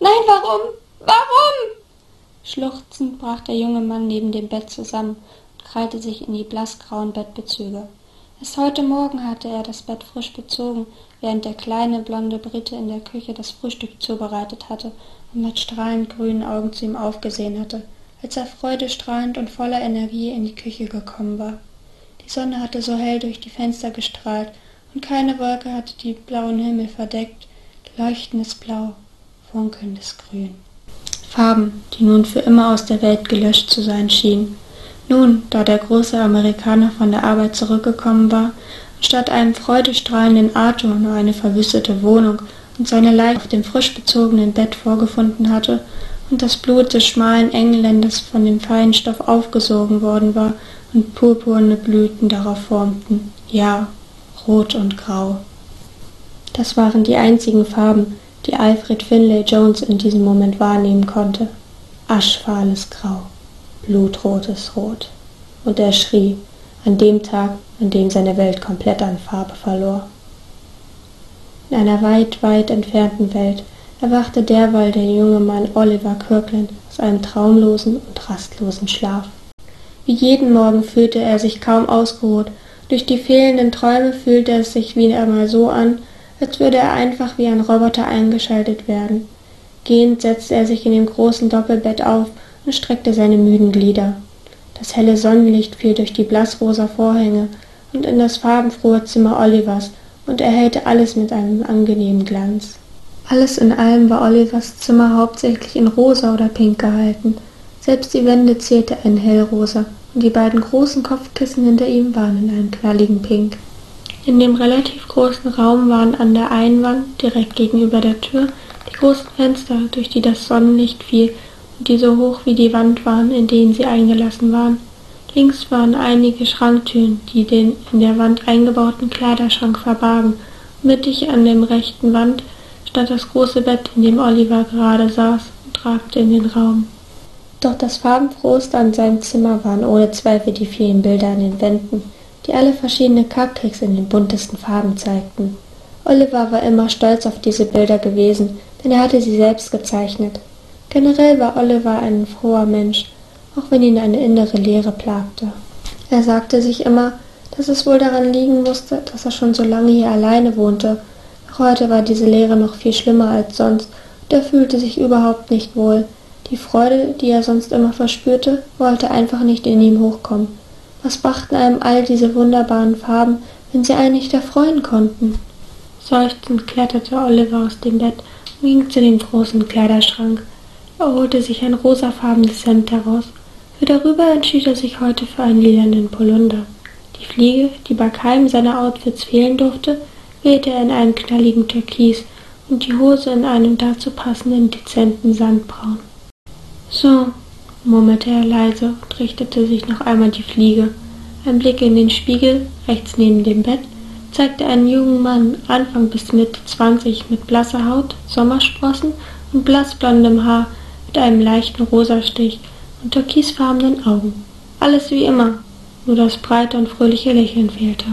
Nein, warum? Warum? Schluchzend brach der junge Mann neben dem Bett zusammen und krallte sich in die blassgrauen Bettbezüge. Erst heute Morgen hatte er das Bett frisch bezogen, während der kleine blonde Brite in der Küche das Frühstück zubereitet hatte und mit strahlend grünen Augen zu ihm aufgesehen hatte, als er freudestrahlend und voller Energie in die Küche gekommen war. Die Sonne hatte so hell durch die Fenster gestrahlt, und keine Wolke hatte die blauen Himmel verdeckt, leuchtendes Blau, funkelndes Grün. Farben, die nun für immer aus der Welt gelöscht zu sein schienen. Nun, da der große Amerikaner von der Arbeit zurückgekommen war, statt einem freudestrahlenden Arthur nur eine verwüstete Wohnung und seine Leiche auf dem frisch bezogenen Bett vorgefunden hatte und das Blut des schmalen Engländers von dem feinen Stoff aufgesogen worden war und purpurne Blüten darauf formten. Ja, rot und grau. Das waren die einzigen Farben, die Alfred Finlay Jones in diesem Moment wahrnehmen konnte. Aschfahles Grau, blutrotes Rot. Und er schrie, an dem Tag, an dem seine Welt komplett an Farbe verlor. In einer weit, weit entfernten Welt erwachte derweil der junge Mann Oliver Kirkland aus einem traumlosen und rastlosen Schlaf. Wie jeden Morgen fühlte er sich kaum ausgeruht. Durch die fehlenden Träume fühlte es sich wieder einmal so an, als würde er einfach wie ein Roboter eingeschaltet werden. Gehend setzte er sich in dem großen Doppelbett auf und streckte seine müden Glieder. Das helle Sonnenlicht fiel durch die blassrosa Vorhänge und in das farbenfrohe Zimmer Olivers und erhellte alles mit einem angenehmen Glanz. Alles in allem war Olivers Zimmer hauptsächlich in rosa oder pink gehalten. Selbst die Wände zierte ein hellrosa und die beiden großen Kopfkissen hinter ihm waren in einem knalligen Pink. In dem relativ großen Raum waren an der einen Wand, direkt gegenüber der Tür, die großen Fenster, durch die das Sonnenlicht fiel und die so hoch wie die Wand waren, in denen sie eingelassen waren. Links waren einige Schranktüren, die den in der Wand eingebauten Kleiderschrank verbargen. Mittig an dem rechten Wand stand das große Bett, in dem Oliver gerade saß und ragte in den Raum. Doch das Farbenfrohste an seinem Zimmer waren ohne Zweifel die vielen Bilder an den Wänden die alle verschiedene Cupcakes in den buntesten Farben zeigten. Oliver war immer stolz auf diese Bilder gewesen, denn er hatte sie selbst gezeichnet. Generell war Oliver ein froher Mensch, auch wenn ihn eine innere Leere plagte. Er sagte sich immer, dass es wohl daran liegen musste, dass er schon so lange hier alleine wohnte. Doch heute war diese Leere noch viel schlimmer als sonst, und er fühlte sich überhaupt nicht wohl. Die Freude, die er sonst immer verspürte, wollte einfach nicht in ihm hochkommen. Was brachten einem all diese wunderbaren Farben, wenn sie einen nicht erfreuen konnten? Seufzend kletterte Oliver aus dem Bett und ging zu dem großen Kleiderschrank. Er holte sich ein rosafarbenes Hemd heraus. Für darüber entschied er sich heute für einen lilanen Polunder. Die Fliege, die bei keinem seiner Outfits fehlen durfte, wählte er in einem knalligen Türkis und die Hose in einem dazu passenden dezenten Sandbraun. So, murmelte er leise und richtete sich noch einmal die Fliege. Ein Blick in den Spiegel, rechts neben dem Bett, zeigte einen jungen Mann, Anfang bis Mitte zwanzig, mit blasser Haut, Sommersprossen und blassblondem Haar, mit einem leichten Rosastich und türkisfarbenen Augen. Alles wie immer, nur das breite und fröhliche Lächeln fehlte.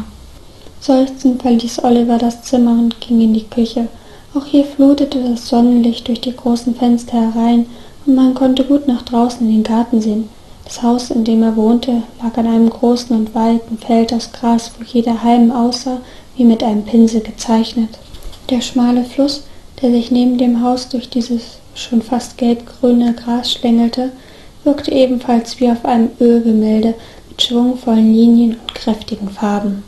Seufzend verließ Oliver das Zimmer und ging in die Küche. Auch hier flutete das Sonnenlicht durch die großen Fenster herein und man konnte gut nach draußen in den Garten sehen. Das Haus, in dem er wohnte, lag an einem großen und weiten Feld aus Gras, wo jeder Halm aussah wie mit einem Pinsel gezeichnet. Der schmale Fluss, der sich neben dem Haus durch dieses schon fast gelbgrüne Gras schlängelte, wirkte ebenfalls wie auf einem Ölgemälde mit schwungvollen Linien und kräftigen Farben.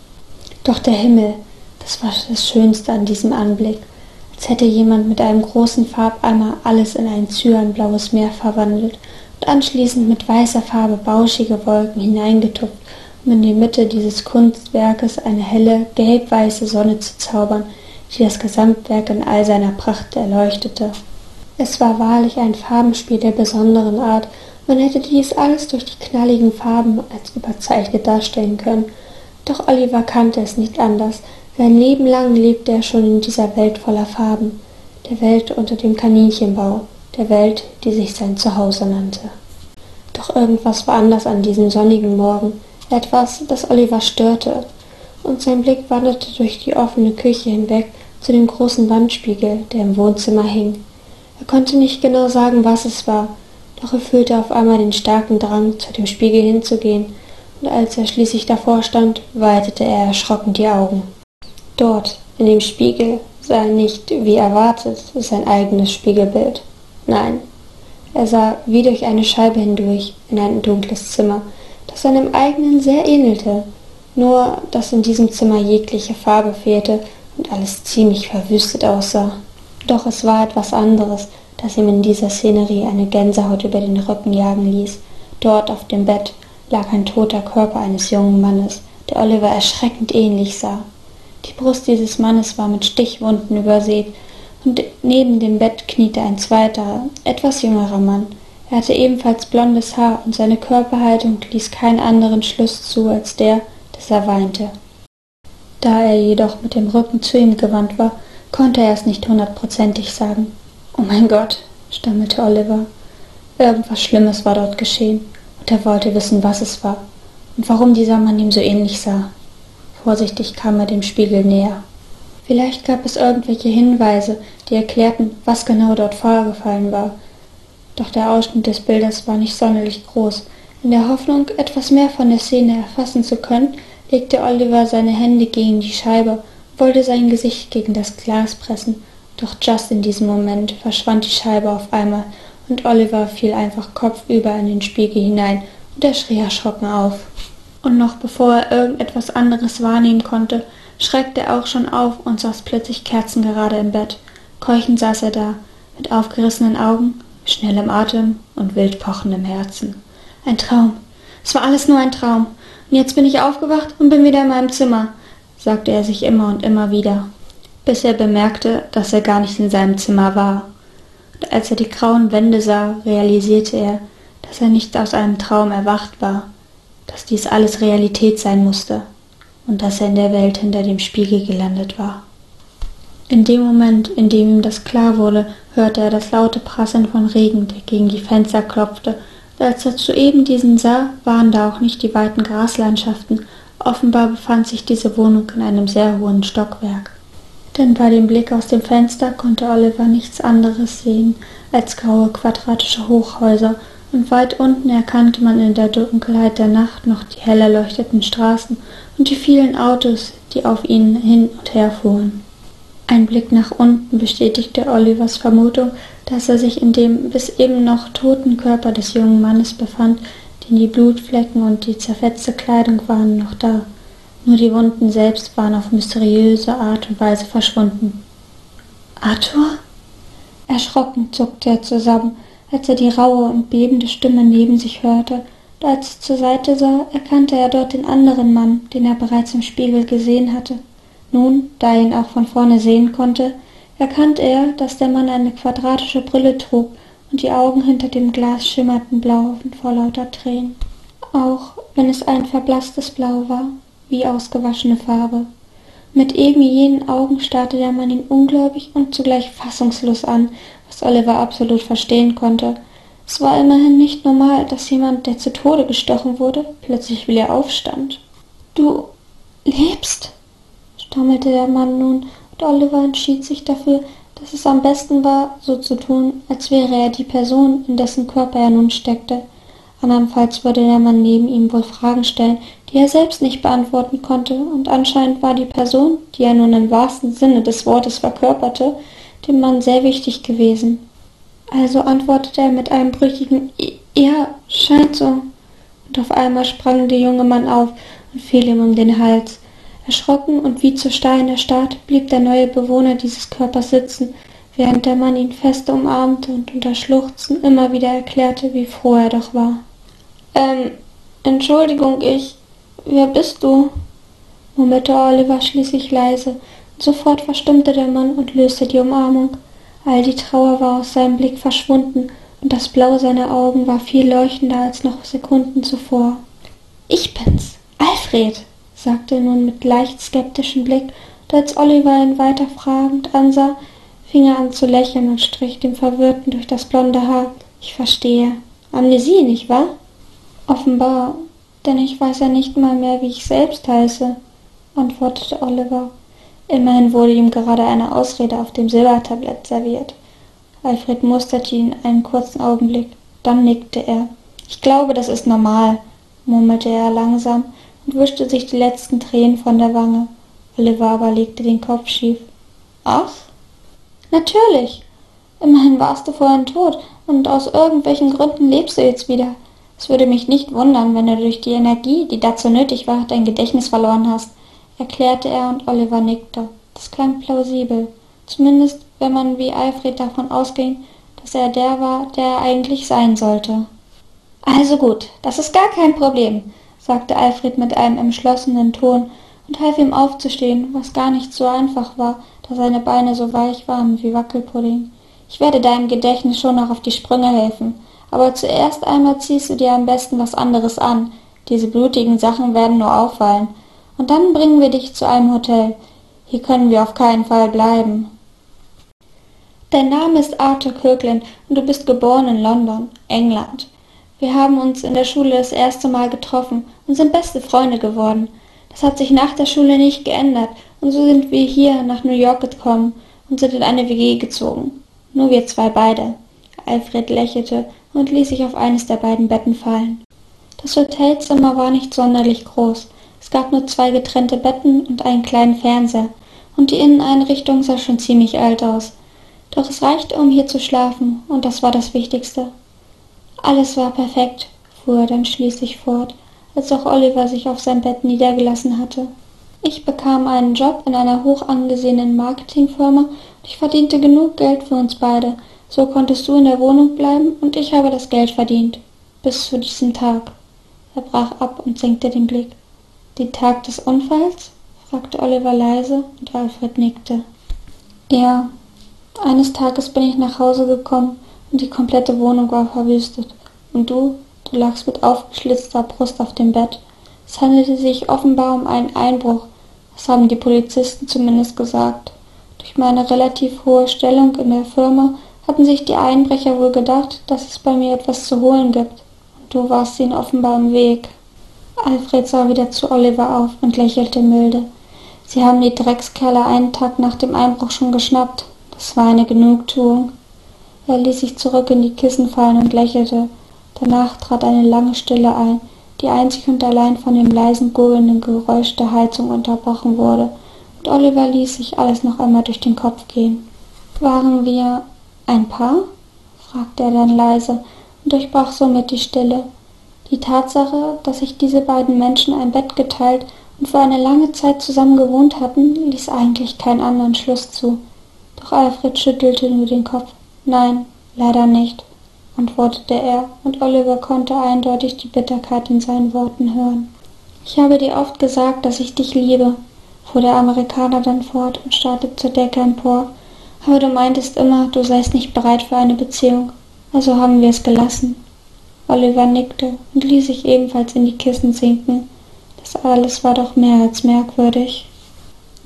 Doch der Himmel, das war das Schönste an diesem Anblick als hätte jemand mit einem großen Farbeimer alles in ein cyanblaues Meer verwandelt und anschließend mit weißer Farbe bauschige Wolken hineingetupft, um in die Mitte dieses Kunstwerkes eine helle, gelbweiße Sonne zu zaubern, die das Gesamtwerk in all seiner Pracht erleuchtete. Es war wahrlich ein Farbenspiel der besonderen Art, man hätte dies alles durch die knalligen Farben als überzeichnet darstellen können, doch Oliver kannte es nicht anders, sein Leben lang lebte er schon in dieser Welt voller Farben, der Welt unter dem Kaninchenbau, der Welt, die sich sein Zuhause nannte. Doch irgendwas war anders an diesem sonnigen Morgen, etwas, das Oliver störte, und sein Blick wanderte durch die offene Küche hinweg zu dem großen Wandspiegel, der im Wohnzimmer hing. Er konnte nicht genau sagen, was es war, doch er fühlte auf einmal den starken Drang, zu dem Spiegel hinzugehen, und als er schließlich davor stand, weitete er erschrocken die Augen. Dort, in dem Spiegel, sah er nicht, wie erwartet, sein eigenes Spiegelbild. Nein, er sah wie durch eine Scheibe hindurch in ein dunkles Zimmer, das seinem eigenen sehr ähnelte, nur dass in diesem Zimmer jegliche Farbe fehlte und alles ziemlich verwüstet aussah. Doch es war etwas anderes, das ihm in dieser Szenerie eine Gänsehaut über den Rücken jagen ließ. Dort auf dem Bett lag ein toter Körper eines jungen Mannes, der Oliver erschreckend ähnlich sah. Die Brust dieses Mannes war mit Stichwunden übersät, und neben dem Bett kniete ein zweiter, etwas jüngerer Mann. Er hatte ebenfalls blondes Haar, und seine Körperhaltung ließ keinen anderen Schluss zu als der, dass er weinte. Da er jedoch mit dem Rücken zu ihm gewandt war, konnte er es nicht hundertprozentig sagen. Oh mein Gott, stammelte Oliver. Irgendwas Schlimmes war dort geschehen, und er wollte wissen, was es war und warum dieser Mann ihm so ähnlich sah. Vorsichtig kam er dem Spiegel näher. Vielleicht gab es irgendwelche Hinweise, die erklärten, was genau dort vorgefallen war. Doch der Ausschnitt des Bildes war nicht sonderlich groß. In der Hoffnung, etwas mehr von der Szene erfassen zu können, legte Oliver seine Hände gegen die Scheibe wollte sein Gesicht gegen das Glas pressen, doch just in diesem Moment verschwand die Scheibe auf einmal und Oliver fiel einfach kopfüber in den Spiegel hinein und er schrie erschrocken auf. Und noch bevor er irgendetwas anderes wahrnehmen konnte, schreckte er auch schon auf und saß plötzlich kerzengerade im Bett. Keuchend saß er da, mit aufgerissenen Augen, schnellem Atem und wild pochendem Herzen. Ein Traum. Es war alles nur ein Traum. Und jetzt bin ich aufgewacht und bin wieder in meinem Zimmer sagte er sich immer und immer wieder, bis er bemerkte, dass er gar nicht in seinem Zimmer war. Und als er die grauen Wände sah, realisierte er, dass er nicht aus einem Traum erwacht war, dass dies alles Realität sein musste und dass er in der Welt hinter dem Spiegel gelandet war. In dem Moment, in dem ihm das klar wurde, hörte er das laute Prasseln von Regen, der gegen die Fenster klopfte, und als er zu eben diesen sah, waren da auch nicht die weiten Graslandschaften, Offenbar befand sich diese Wohnung in einem sehr hohen Stockwerk. Denn bei dem Blick aus dem Fenster konnte Oliver nichts anderes sehen als graue quadratische Hochhäuser, und weit unten erkannte man in der Dunkelheit der Nacht noch die hell erleuchteten Straßen und die vielen Autos, die auf ihnen hin und her fuhren. Ein Blick nach unten bestätigte Olivers Vermutung, dass er sich in dem bis eben noch toten Körper des jungen Mannes befand, denn die Blutflecken und die zerfetzte Kleidung waren noch da. Nur die Wunden selbst waren auf mysteriöse Art und Weise verschwunden. Arthur? Erschrocken zuckte er zusammen, als er die raue und bebende Stimme neben sich hörte, und als er zur Seite sah, erkannte er dort den anderen Mann, den er bereits im Spiegel gesehen hatte. Nun, da er ihn auch von vorne sehen konnte, erkannte er, dass der Mann eine quadratische Brille trug und die Augen hinter dem Glas schimmerten blau und vor lauter Tränen, auch wenn es ein verblaßtes Blau war, wie ausgewaschene Farbe. Mit eben jenen Augen starrte der Mann ihn ungläubig und zugleich fassungslos an, was Oliver absolut verstehen konnte. Es war immerhin nicht normal, dass jemand, der zu Tode gestochen wurde, plötzlich wieder aufstand. Du lebst, stammelte der Mann nun, und Oliver entschied sich dafür, dass es am besten war, so zu tun, als wäre er die Person, in dessen Körper er nun steckte. Andernfalls würde der Mann neben ihm wohl Fragen stellen, die er selbst nicht beantworten konnte, und anscheinend war die Person, die er nun im wahrsten Sinne des Wortes verkörperte, dem Mann sehr wichtig gewesen. Also antwortete er mit einem brüchigen Ja, scheint so. Und auf einmal sprang der junge Mann auf und fiel ihm um den Hals. Erschrocken und wie zu Stein erstarrt blieb der neue Bewohner dieses Körpers sitzen, während der Mann ihn fest umarmte und unter Schluchzen immer wieder erklärte, wie froh er doch war. Ähm, Entschuldigung, ich. Wer bist du? murmelte Oliver schließlich leise, und sofort verstummte der Mann und löste die Umarmung. All die Trauer war aus seinem Blick verschwunden, und das Blau seiner Augen war viel leuchtender als noch Sekunden zuvor. Ich bin's, Alfred, sagte er nun mit leicht skeptischem Blick, und als Oliver ihn weiter fragend ansah, fing er an zu lächeln und strich dem Verwirrten durch das blonde Haar. Ich verstehe. Amnesie, nicht wahr? Offenbar, denn ich weiß ja nicht mal mehr, wie ich selbst heiße, antwortete Oliver. Immerhin wurde ihm gerade eine Ausrede auf dem Silbertablett serviert. Alfred musterte ihn einen kurzen Augenblick. Dann nickte er. Ich glaube, das ist normal, murmelte er langsam und wischte sich die letzten Tränen von der Wange. Oliver aber legte den Kopf schief. Ach? Natürlich. Immerhin warst du vorhin tot und aus irgendwelchen Gründen lebst du jetzt wieder. Es würde mich nicht wundern, wenn du durch die Energie, die dazu nötig war, dein Gedächtnis verloren hast, erklärte er und Oliver nickte. Das klang plausibel. Zumindest, wenn man wie Alfred davon ausging, dass er der war, der er eigentlich sein sollte. Also gut, das ist gar kein Problem, sagte Alfred mit einem entschlossenen Ton und half ihm aufzustehen, was gar nicht so einfach war, da seine Beine so weich waren wie Wackelpudding. Ich werde deinem Gedächtnis schon noch auf die Sprünge helfen, aber zuerst einmal ziehst du dir am besten was anderes an. Diese blutigen Sachen werden nur auffallen. Und dann bringen wir dich zu einem Hotel. Hier können wir auf keinen Fall bleiben. Dein Name ist Arthur Kirkland und du bist geboren in London, England. Wir haben uns in der Schule das erste Mal getroffen und sind beste Freunde geworden. Das hat sich nach der Schule nicht geändert und so sind wir hier nach New York gekommen und sind in eine WG gezogen. Nur wir zwei beide. Alfred lächelte und ließ sich auf eines der beiden Betten fallen. Das Hotelzimmer war nicht sonderlich groß. Es gab nur zwei getrennte Betten und einen kleinen Fernseher, und die Inneneinrichtung sah schon ziemlich alt aus. Doch es reichte, um hier zu schlafen, und das war das Wichtigste. Alles war perfekt, fuhr er dann schließlich fort, als auch Oliver sich auf sein Bett niedergelassen hatte. Ich bekam einen Job in einer hoch angesehenen Marketingfirma und ich verdiente genug Geld für uns beide, so konntest du in der Wohnung bleiben und ich habe das Geld verdient. Bis zu diesem Tag. Er brach ab und senkte den Blick. Den Tag des Unfalls? fragte Oliver leise und Alfred nickte. Ja, eines Tages bin ich nach Hause gekommen und die komplette Wohnung war verwüstet. Und du, du lagst mit aufgeschlitzter Brust auf dem Bett. Es handelte sich offenbar um einen Einbruch. Das haben die Polizisten zumindest gesagt. Durch meine relativ hohe Stellung in der Firma hatten sich die Einbrecher wohl gedacht, dass es bei mir etwas zu holen gibt. Und du warst ihnen offenbar im Weg. Alfred sah wieder zu Oliver auf und lächelte milde. Sie haben die Dreckskerle einen Tag nach dem Einbruch schon geschnappt. Das war eine Genugtuung. Er ließ sich zurück in die Kissen fallen und lächelte. Danach trat eine lange Stille ein, die einzig und allein von dem leisen gurgelnden Geräusch der Heizung unterbrochen wurde, und Oliver ließ sich alles noch einmal durch den Kopf gehen. Waren wir ein Paar? fragte er dann leise und durchbrach somit die Stille. Die Tatsache, dass sich diese beiden Menschen ein Bett geteilt und für eine lange Zeit zusammen gewohnt hatten, ließ eigentlich keinen anderen Schluss zu. Doch Alfred schüttelte nur den Kopf. Nein, leider nicht, antwortete er, und Oliver konnte eindeutig die Bitterkeit in seinen Worten hören. Ich habe dir oft gesagt, dass ich dich liebe, fuhr der Amerikaner dann fort und starrte zur Decke empor aber du meintest immer, du seist nicht bereit für eine Beziehung. Also haben wir es gelassen. Oliver nickte und ließ sich ebenfalls in die Kissen sinken. Das alles war doch mehr als merkwürdig.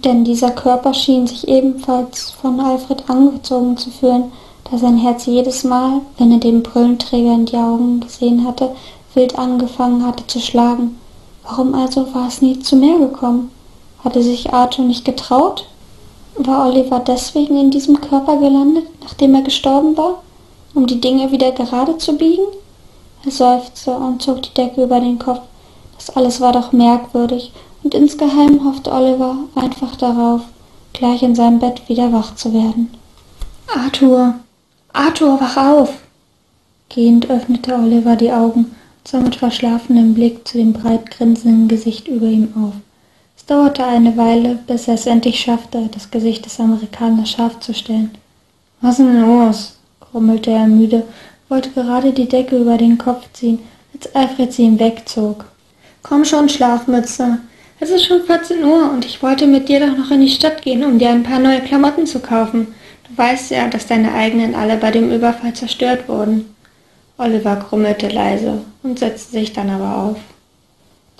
Denn dieser Körper schien sich ebenfalls von Alfred angezogen zu fühlen, da sein Herz jedes Mal, wenn er den Brillenträger in die Augen gesehen hatte, wild angefangen hatte zu schlagen. Warum also war es nie zu mehr gekommen? Hatte sich Arthur nicht getraut? War Oliver deswegen in diesem Körper gelandet, nachdem er gestorben war, um die Dinge wieder gerade zu biegen? Er seufzte und zog die Decke über den Kopf. Das alles war doch merkwürdig, und insgeheim hoffte Oliver einfach darauf, gleich in seinem Bett wieder wach zu werden. Arthur, Arthur, wach auf! Gehend öffnete Oliver die Augen und sah mit verschlafenem Blick zu dem breit grinsenden Gesicht über ihm auf. Es dauerte eine Weile, bis er es endlich schaffte, das Gesicht des Amerikaners scharf zu stellen. Was denn los? grummelte er müde, wollte gerade die Decke über den Kopf ziehen, als Alfred sie ihm wegzog. Komm schon, Schlafmütze. Es ist schon 14 Uhr und ich wollte mit dir doch noch in die Stadt gehen, um dir ein paar neue Klamotten zu kaufen. Du weißt ja, dass deine eigenen alle bei dem Überfall zerstört wurden. Oliver grummelte leise und setzte sich dann aber auf.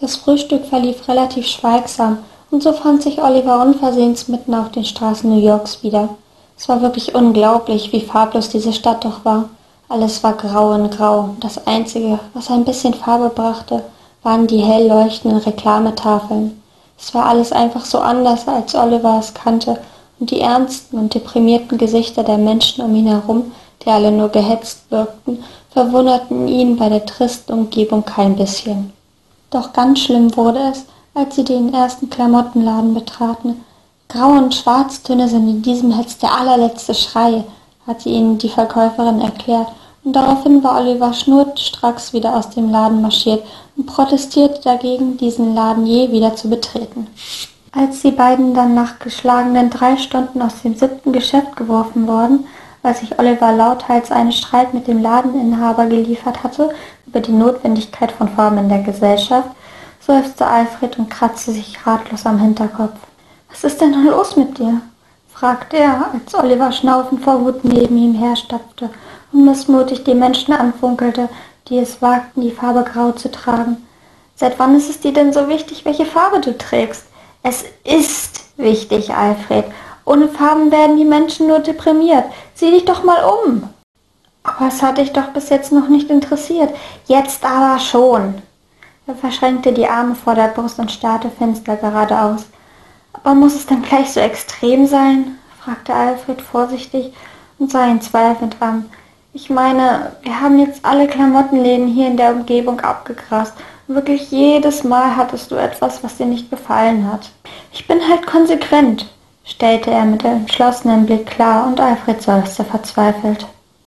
Das Frühstück verlief relativ schweigsam, und so fand sich Oliver unversehens mitten auf den Straßen New Yorks wieder. Es war wirklich unglaublich, wie farblos diese Stadt doch war. Alles war grau in grau. Das Einzige, was ein bisschen Farbe brachte, waren die hell leuchtenden Reklametafeln. Es war alles einfach so anders, als Oliver es kannte, und die ernsten und deprimierten Gesichter der Menschen um ihn herum die alle nur gehetzt wirkten, verwunderten ihn bei der tristen Umgebung kein bisschen. Doch ganz schlimm wurde es, als sie den ersten Klamottenladen betraten. Grau- und Schwarztöne sind in diesem Hetz der allerletzte Schrei, hatte ihnen die Verkäuferin erklärt, und daraufhin war Oliver schnurstracks wieder aus dem Laden marschiert und protestierte dagegen, diesen Laden je wieder zu betreten. Als die beiden dann nach geschlagenen drei Stunden aus dem siebten Geschäft geworfen worden, weil sich Oliver lauthals einen Streit mit dem Ladeninhaber geliefert hatte über die Notwendigkeit von Formen in der Gesellschaft, seufzte Alfred und kratzte sich ratlos am Hinterkopf. Was ist denn los mit dir? fragte er, als Oliver schnaufend vor Wut neben ihm herstapfte und missmutig die Menschen anfunkelte, die es wagten, die Farbe grau zu tragen. Seit wann ist es dir denn so wichtig, welche Farbe du trägst? Es ist wichtig, Alfred. Ohne Farben werden die Menschen nur deprimiert. Sieh dich doch mal um. Aber es hat dich doch bis jetzt noch nicht interessiert. Jetzt aber schon. Er verschränkte die Arme vor der Brust und starrte finster geradeaus. Aber muss es dann gleich so extrem sein? fragte Alfred vorsichtig und sah ihn zweifelnd an. Ich meine, wir haben jetzt alle Klamottenläden hier in der Umgebung abgegrast. Wirklich jedes Mal hattest du etwas, was dir nicht gefallen hat. Ich bin halt konsequent, stellte er mit entschlossenem Blick klar, und Alfred seufzte verzweifelt.